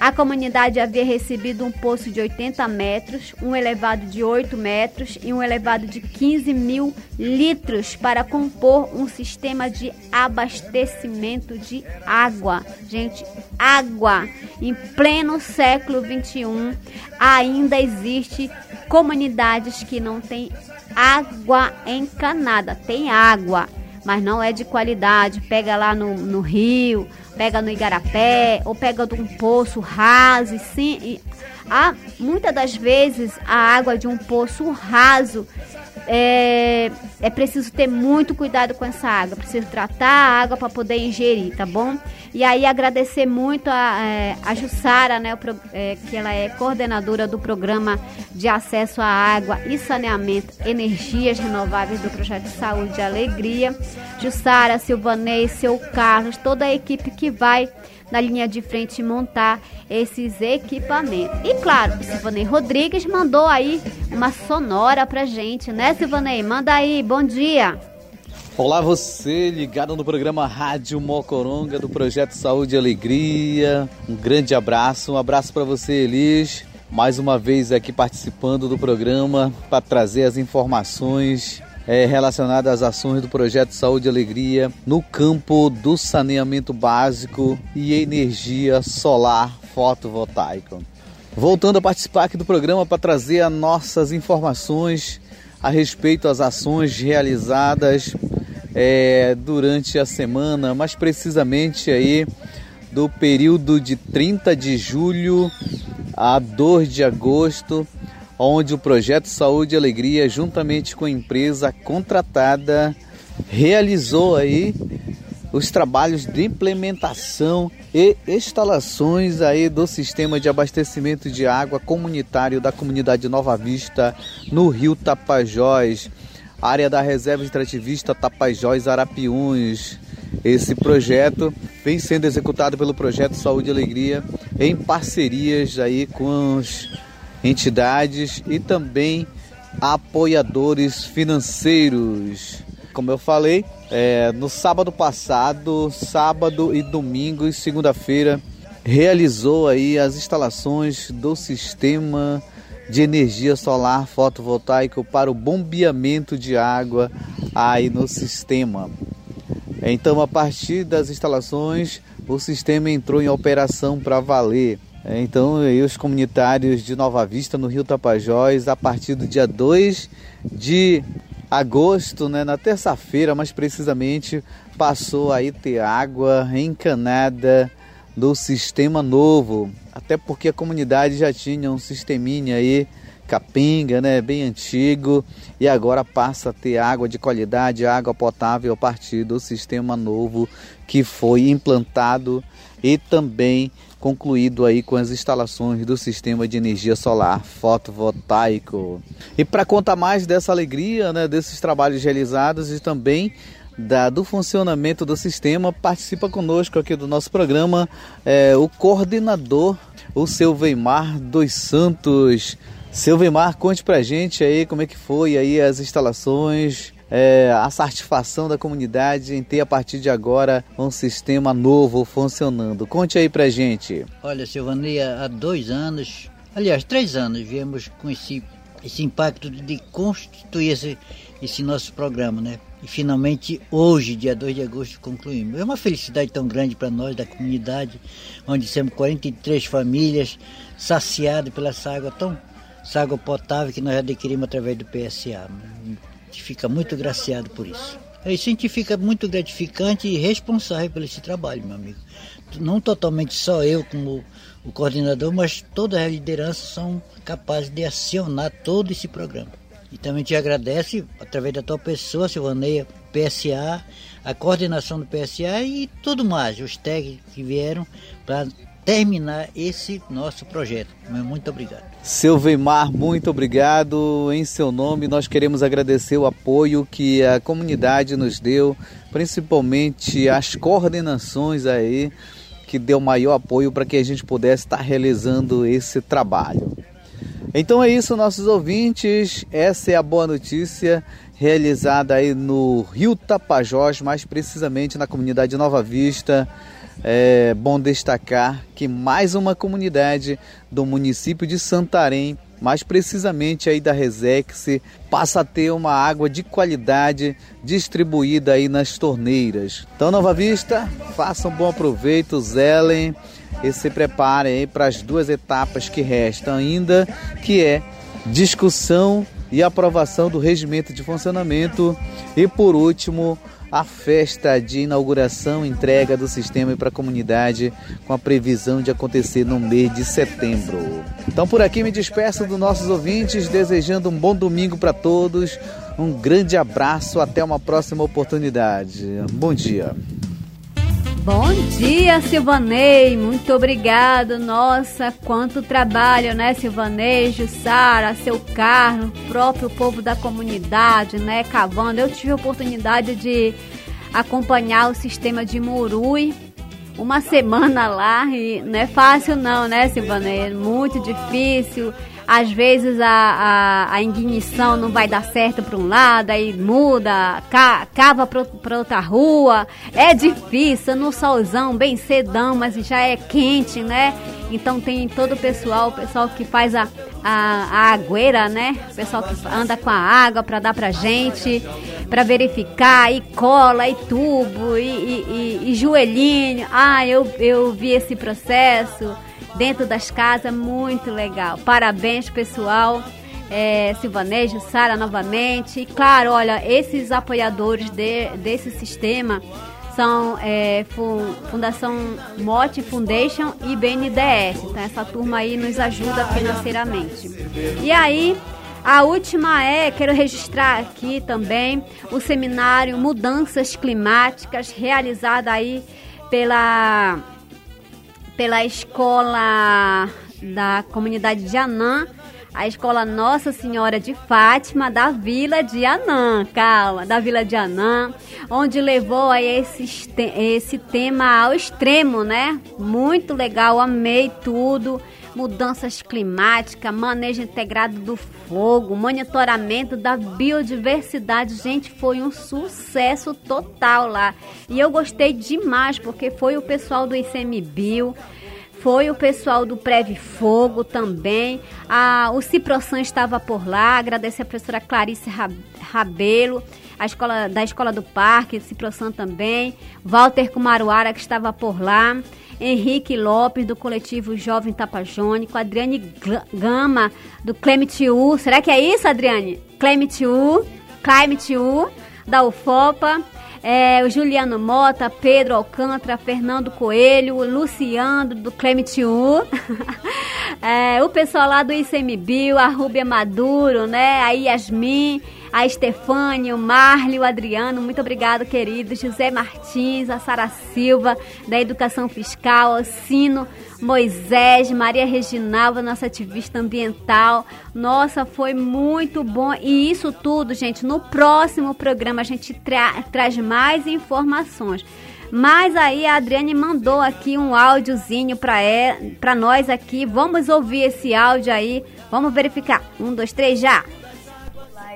A comunidade havia recebido um poço de 80 metros, um elevado de 8 metros e um elevado de 15 mil litros para compor um sistema de abastecimento de água. Gente, água! Em pleno século 21, ainda existe comunidades que não têm água encanada. Tem água, mas não é de qualidade. Pega lá no, no rio, pega no igarapé, ou pega de um poço raso. E sim, e, há, muitas das vezes a água de um poço raso é, é preciso ter muito cuidado com essa água. Preciso tratar a água para poder ingerir, tá bom? E aí agradecer muito a, é, a Jussara, né, é, que ela é coordenadora do programa de acesso à água e saneamento, energias renováveis do projeto de saúde e alegria. Jussara, Silvanei, seu Carlos, toda a equipe que vai na linha de frente montar esses equipamentos. E claro, Silvanei Rodrigues mandou aí uma sonora pra gente, né, Silvanei? Manda aí, bom dia. Olá você, ligado no programa Rádio Mocoronga do Projeto Saúde e Alegria. Um grande abraço, um abraço para você, Elis. Mais uma vez aqui participando do programa para trazer as informações é, relacionada às ações do projeto Saúde e Alegria no campo do saneamento básico e energia solar fotovoltaica. Voltando a participar aqui do programa para trazer as nossas informações a respeito às ações realizadas é, durante a semana, mais precisamente aí do período de 30 de julho a 2 de agosto onde o projeto Saúde e Alegria, juntamente com a empresa contratada, realizou aí os trabalhos de implementação e instalações aí do sistema de abastecimento de água comunitário da comunidade Nova Vista no Rio Tapajós, área da reserva extrativista Tapajós Arapiuns. Esse projeto vem sendo executado pelo projeto Saúde e Alegria em parcerias aí com os entidades e também apoiadores financeiros. Como eu falei, é, no sábado passado, sábado e domingo e segunda-feira, realizou aí as instalações do sistema de energia solar fotovoltaico para o bombeamento de água aí no sistema. Então, a partir das instalações, o sistema entrou em operação para valer. É, então, aí os comunitários de Nova Vista, no Rio Tapajós, a partir do dia 2 de agosto, né, na terça-feira, mais precisamente, passou a ter água encanada do sistema novo. Até porque a comunidade já tinha um sisteminha aí, capenga, né, bem antigo, e agora passa a ter água de qualidade, água potável a partir do sistema novo que foi implantado e também concluído aí com as instalações do sistema de energia solar fotovoltaico. E para contar mais dessa alegria, né, desses trabalhos realizados e também da, do funcionamento do sistema, participa conosco aqui do nosso programa é, o coordenador, o seu Veimar dos Santos. Seu Veimar, conte pra gente aí como é que foi aí as instalações, é, a satisfação da comunidade em ter a partir de agora um sistema novo funcionando. Conte aí pra gente. Olha, Silvania, há dois anos, aliás, três anos, viemos com esse, esse impacto de constituir esse, esse nosso programa, né? E finalmente hoje, dia 2 de agosto, concluímos. É uma felicidade tão grande para nós da comunidade, onde temos 43 famílias saciadas pela essa água tão essa água potável que nós adquirimos através do PSA gente fica muito graciado por isso. A gente fica muito gratificante e responsável por esse trabalho, meu amigo. Não totalmente só eu como o coordenador, mas todas as lideranças são capazes de acionar todo esse programa. E também te agradece, através da tua pessoa, Silvaneia, PSA, a coordenação do PSA e tudo mais, os técnicos que vieram para terminar esse nosso projeto. Muito obrigado. Seu Veimar, muito obrigado. Em seu nome, nós queremos agradecer o apoio que a comunidade nos deu, principalmente as coordenações aí, que deu maior apoio para que a gente pudesse estar realizando esse trabalho. Então é isso, nossos ouvintes. Essa é a boa notícia realizada aí no Rio Tapajós, mais precisamente na comunidade Nova Vista é bom destacar que mais uma comunidade do município de Santarém, mais precisamente aí da Resex, passa a ter uma água de qualidade distribuída aí nas torneiras. Então, Nova Vista, façam um bom aproveito, zelem e se preparem aí para as duas etapas que restam ainda, que é discussão e aprovação do regimento de funcionamento e por último a festa de inauguração e entrega do sistema para a comunidade, com a previsão de acontecer no mês de setembro. Então, por aqui me despeço dos nossos ouvintes, desejando um bom domingo para todos. Um grande abraço, até uma próxima oportunidade. Bom dia. Bom dia, Silvanei. Muito obrigado. Nossa, quanto trabalho, né, Silvanei, Jussara, seu Carlos, próprio povo da comunidade, né, cavando. Eu tive a oportunidade de acompanhar o sistema de Murui uma semana lá e não é fácil não, né, Silvanei? Muito difícil às vezes a, a, a ignição não vai dar certo para um lado, aí muda, ca, cava para outra rua. É difícil, no solzão, bem cedão, mas já é quente, né? Então tem todo o pessoal, o pessoal que faz a, a, a agueira, né? O pessoal que anda com a água para dar pra gente, para verificar, e cola, e tubo, e, e, e, e joelhinho. Ah, eu, eu vi esse processo dentro das casas, muito legal. Parabéns, pessoal. É, Silvanejo, Sara novamente. E claro, olha, esses apoiadores de, desse sistema são é, Fundação Mote Foundation e BNDES. Então essa turma aí nos ajuda financeiramente. E aí, a última é, quero registrar aqui também o seminário Mudanças Climáticas, realizado aí pela pela escola da comunidade de Anã, a escola Nossa Senhora de Fátima da Vila de Anã, calma, da Vila de Anã, onde levou a esse, esse tema ao extremo, né? Muito legal, amei tudo. Mudanças climáticas, manejo integrado do fogo, monitoramento da biodiversidade. Gente, foi um sucesso total lá. E eu gostei demais porque foi o pessoal do ICMBio foi o pessoal do Preve Fogo também. A, o Ciprosan estava por lá. Agradecer a professora Clarice Rabelo, a escola, da Escola do Parque, Ciprosan também. Walter Kumaruara, que estava por lá. Henrique Lopes, do coletivo Jovem Tapajônico. Adriane Gama, do Climate U. Será que é isso, Adriane? Climate U. Climate U, da UFOPA é, o Juliano Mota, Pedro Alcântara, Fernando Coelho, Luciano do Clemente U, é, o pessoal lá do ICMBio, a Rúbia Maduro, né? A Yasmin, a Estefânia, o Marley, o Adriano, muito obrigado, querido. José Martins, a Sara Silva, da Educação Fiscal, o Sino Moisés, Maria Reginalva, nossa ativista ambiental. Nossa, foi muito bom. E isso tudo, gente, no próximo programa a gente tra traz mais informações. Mas aí a Adriane mandou aqui um áudiozinho para é, nós aqui. Vamos ouvir esse áudio aí. Vamos verificar. Um, dois, três, já. Olá.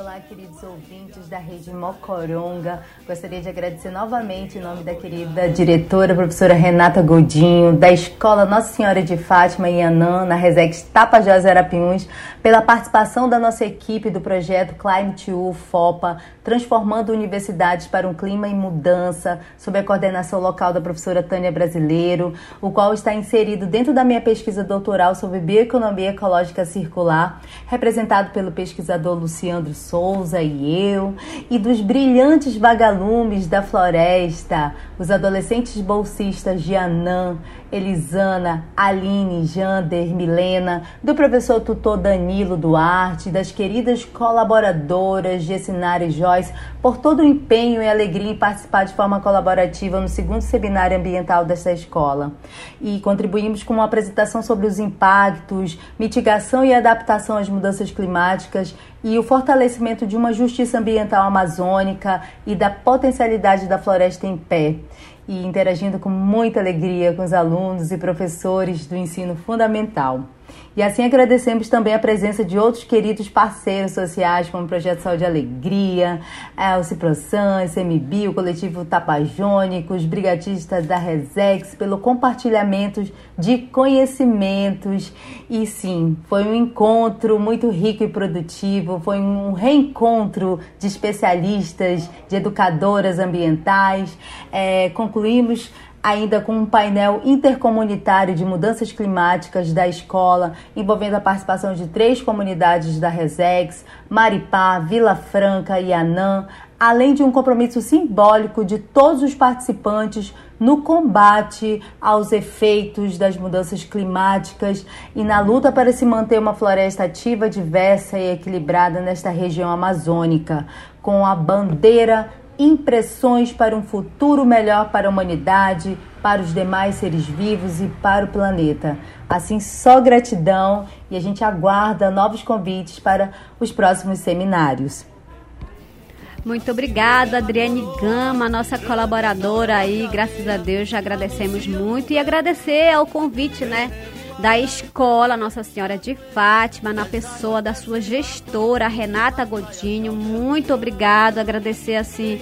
Olá, queridos ouvintes da Rede Mocoronga. Gostaria de agradecer novamente em nome da querida diretora, professora Renata Godinho, da Escola Nossa Senhora de Fátima em Anã, na Resex Tapajós Arapiuns, pela participação da nossa equipe do projeto Climate U FOPA, transformando universidades para um clima em mudança, sob a coordenação local da professora Tânia Brasileiro, o qual está inserido dentro da minha pesquisa doutoral sobre bioeconomia ecológica circular, representado pelo pesquisador Luciano Souza e eu, e dos brilhantes vagalumes da floresta, os adolescentes bolsistas de Anã, Elisana, Aline, Jander, Milena, do professor tutor Danilo Duarte, das queridas colaboradoras Gessinara e Joyce, por todo o empenho e alegria em participar de forma colaborativa no segundo seminário ambiental desta escola. E contribuímos com uma apresentação sobre os impactos, mitigação e adaptação às mudanças climáticas e o fortalecimento de uma justiça ambiental amazônica e da potencialidade da floresta em pé. E interagindo com muita alegria com os alunos e professores do ensino fundamental. E assim agradecemos também a presença de outros queridos parceiros sociais, como o Projeto Saúde e Alegria, o Ciprosan, o CMB, o Coletivo Tapajônico, os brigadistas da Resex, pelo compartilhamento de conhecimentos. E sim, foi um encontro muito rico e produtivo, foi um reencontro de especialistas, de educadoras ambientais. É, concluímos ainda com um painel intercomunitário de mudanças climáticas da escola, envolvendo a participação de três comunidades da Resex, Maripá, Vila Franca e Anã, além de um compromisso simbólico de todos os participantes no combate aos efeitos das mudanças climáticas e na luta para se manter uma floresta ativa, diversa e equilibrada nesta região amazônica, com a bandeira impressões para um futuro melhor para a humanidade, para os demais seres vivos e para o planeta. Assim, só gratidão e a gente aguarda novos convites para os próximos seminários. Muito obrigada, Adriane Gama, nossa colaboradora aí. Graças a Deus, já agradecemos muito e agradecer ao convite, né? Da escola Nossa Senhora de Fátima, na pessoa da sua gestora, Renata Godinho. Muito obrigado, agradecer assim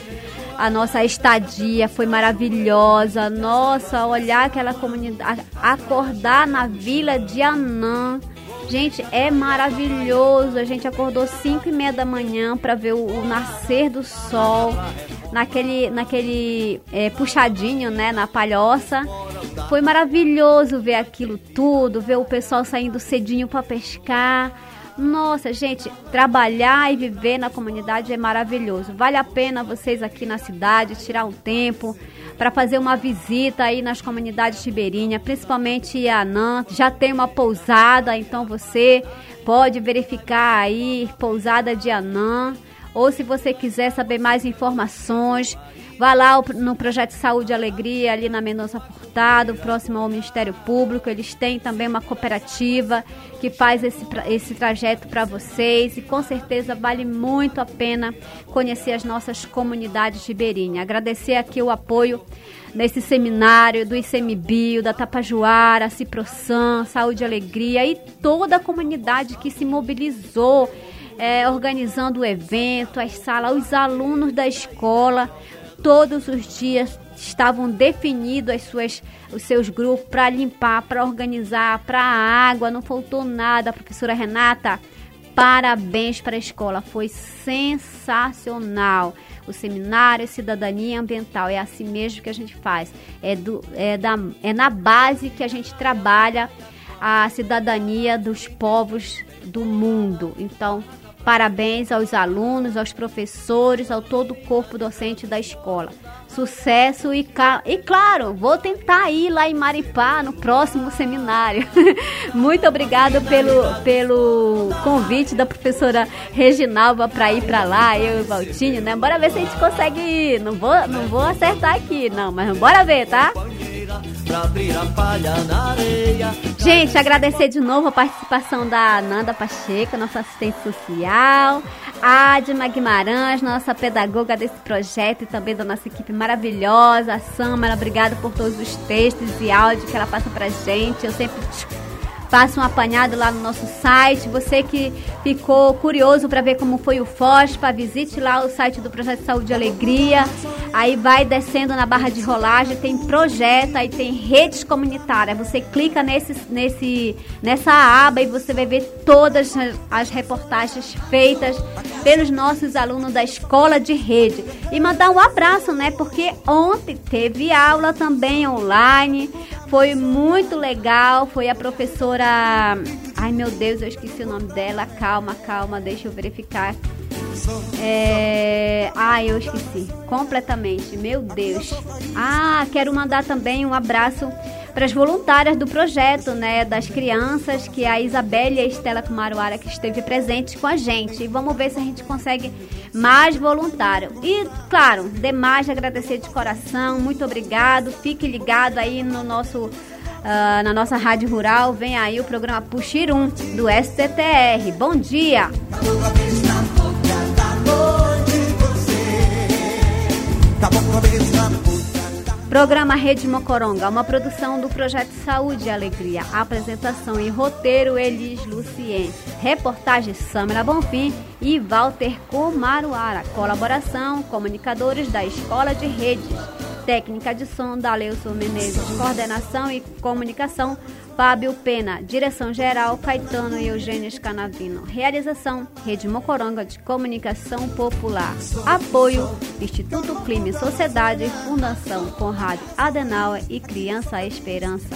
a nossa estadia foi maravilhosa. Nossa, olhar aquela comunidade, acordar na vila de Anã. Gente, é maravilhoso. A gente acordou 5 e meia da manhã para ver o, o, nascer do sol naquele, naquele é, puxadinho, né, na palhoça. Foi maravilhoso ver aquilo tudo, ver o pessoal saindo cedinho para pescar. Nossa, gente, trabalhar e viver na comunidade é maravilhoso. Vale a pena vocês aqui na cidade tirar um tempo para fazer uma visita aí nas comunidades ribeirinhas, principalmente a Anã. Já tem uma pousada, então você pode verificar aí pousada de Anã. Ou se você quiser saber mais informações, Vá lá no Projeto Saúde e Alegria, ali na Mendonça Furtado, próximo ao Ministério Público. Eles têm também uma cooperativa que faz esse, esse trajeto para vocês e com certeza vale muito a pena conhecer as nossas comunidades ribeirinhas. Agradecer aqui o apoio nesse seminário do ICMBio, da Tapajuara, Ciprosan, Saúde e Alegria e toda a comunidade que se mobilizou. É, organizando o evento, as salas, os alunos da escola, todos os dias estavam definidos as suas, os seus grupos para limpar, para organizar, para a água, não faltou nada. professora Renata, parabéns para a escola, foi sensacional. O seminário Cidadania Ambiental é assim mesmo que a gente faz. É, do, é, da, é na base que a gente trabalha a cidadania dos povos do mundo. Então, Parabéns aos alunos, aos professores, ao todo o corpo docente da escola. Sucesso e, e claro, vou tentar ir lá em Maripá no próximo seminário. Muito obrigado pelo, pelo convite da professora Reginalva para ir para lá, eu e o Valtinho, né? Bora ver se a gente consegue ir. Não vou, não vou acertar aqui, não, mas bora ver, tá? Gente, agradecer de novo a participação da Nanda Pacheco, nossa assistente social, a Adma Guimarães, nossa pedagoga desse projeto e também da nossa equipe maravilhosa, a Samara, obrigada por todos os textos e áudios que ela passa pra gente. Eu sempre Faça um apanhado lá no nosso site. Você que ficou curioso para ver como foi o FOSPA, visite lá o site do Projeto Saúde e Alegria. Aí vai descendo na barra de rolagem, tem projeto, aí tem redes comunitárias. Você clica nesse, nesse, nessa aba e você vai ver todas as reportagens feitas pelos nossos alunos da escola de rede. E mandar um abraço, né? Porque ontem teve aula também online. Foi muito legal. Foi a professora. Ai meu Deus, eu esqueci o nome dela. Calma, calma, deixa eu verificar. É... Ah, eu esqueci completamente. Meu Deus. Ah, quero mandar também um abraço para as voluntárias do projeto, né, das crianças, que é a Isabelle e a Estela Kumaruara que esteve presente com a gente. E vamos ver se a gente consegue mais voluntário. E, claro, demais agradecer de coração. Muito obrigado. Fique ligado aí no nosso Uh, na nossa rádio rural, vem aí o programa Puxirum do STTR. Bom dia! Programa Rede Mocoronga, uma produção do Projeto Saúde e Alegria. Apresentação e roteiro Elis Lucien. Reportagem Samara Bonfim e Walter Comaruara. Colaboração comunicadores da Escola de Redes. Técnica de som da Leilson Menezes. Coordenação e comunicação Fábio Pena. Direção geral Caetano e Eugênio Scanavino. Realização Rede Mocoronga de Comunicação Popular. Apoio Instituto Clima e Sociedade, Fundação Conrado Adenauer e Criança Esperança.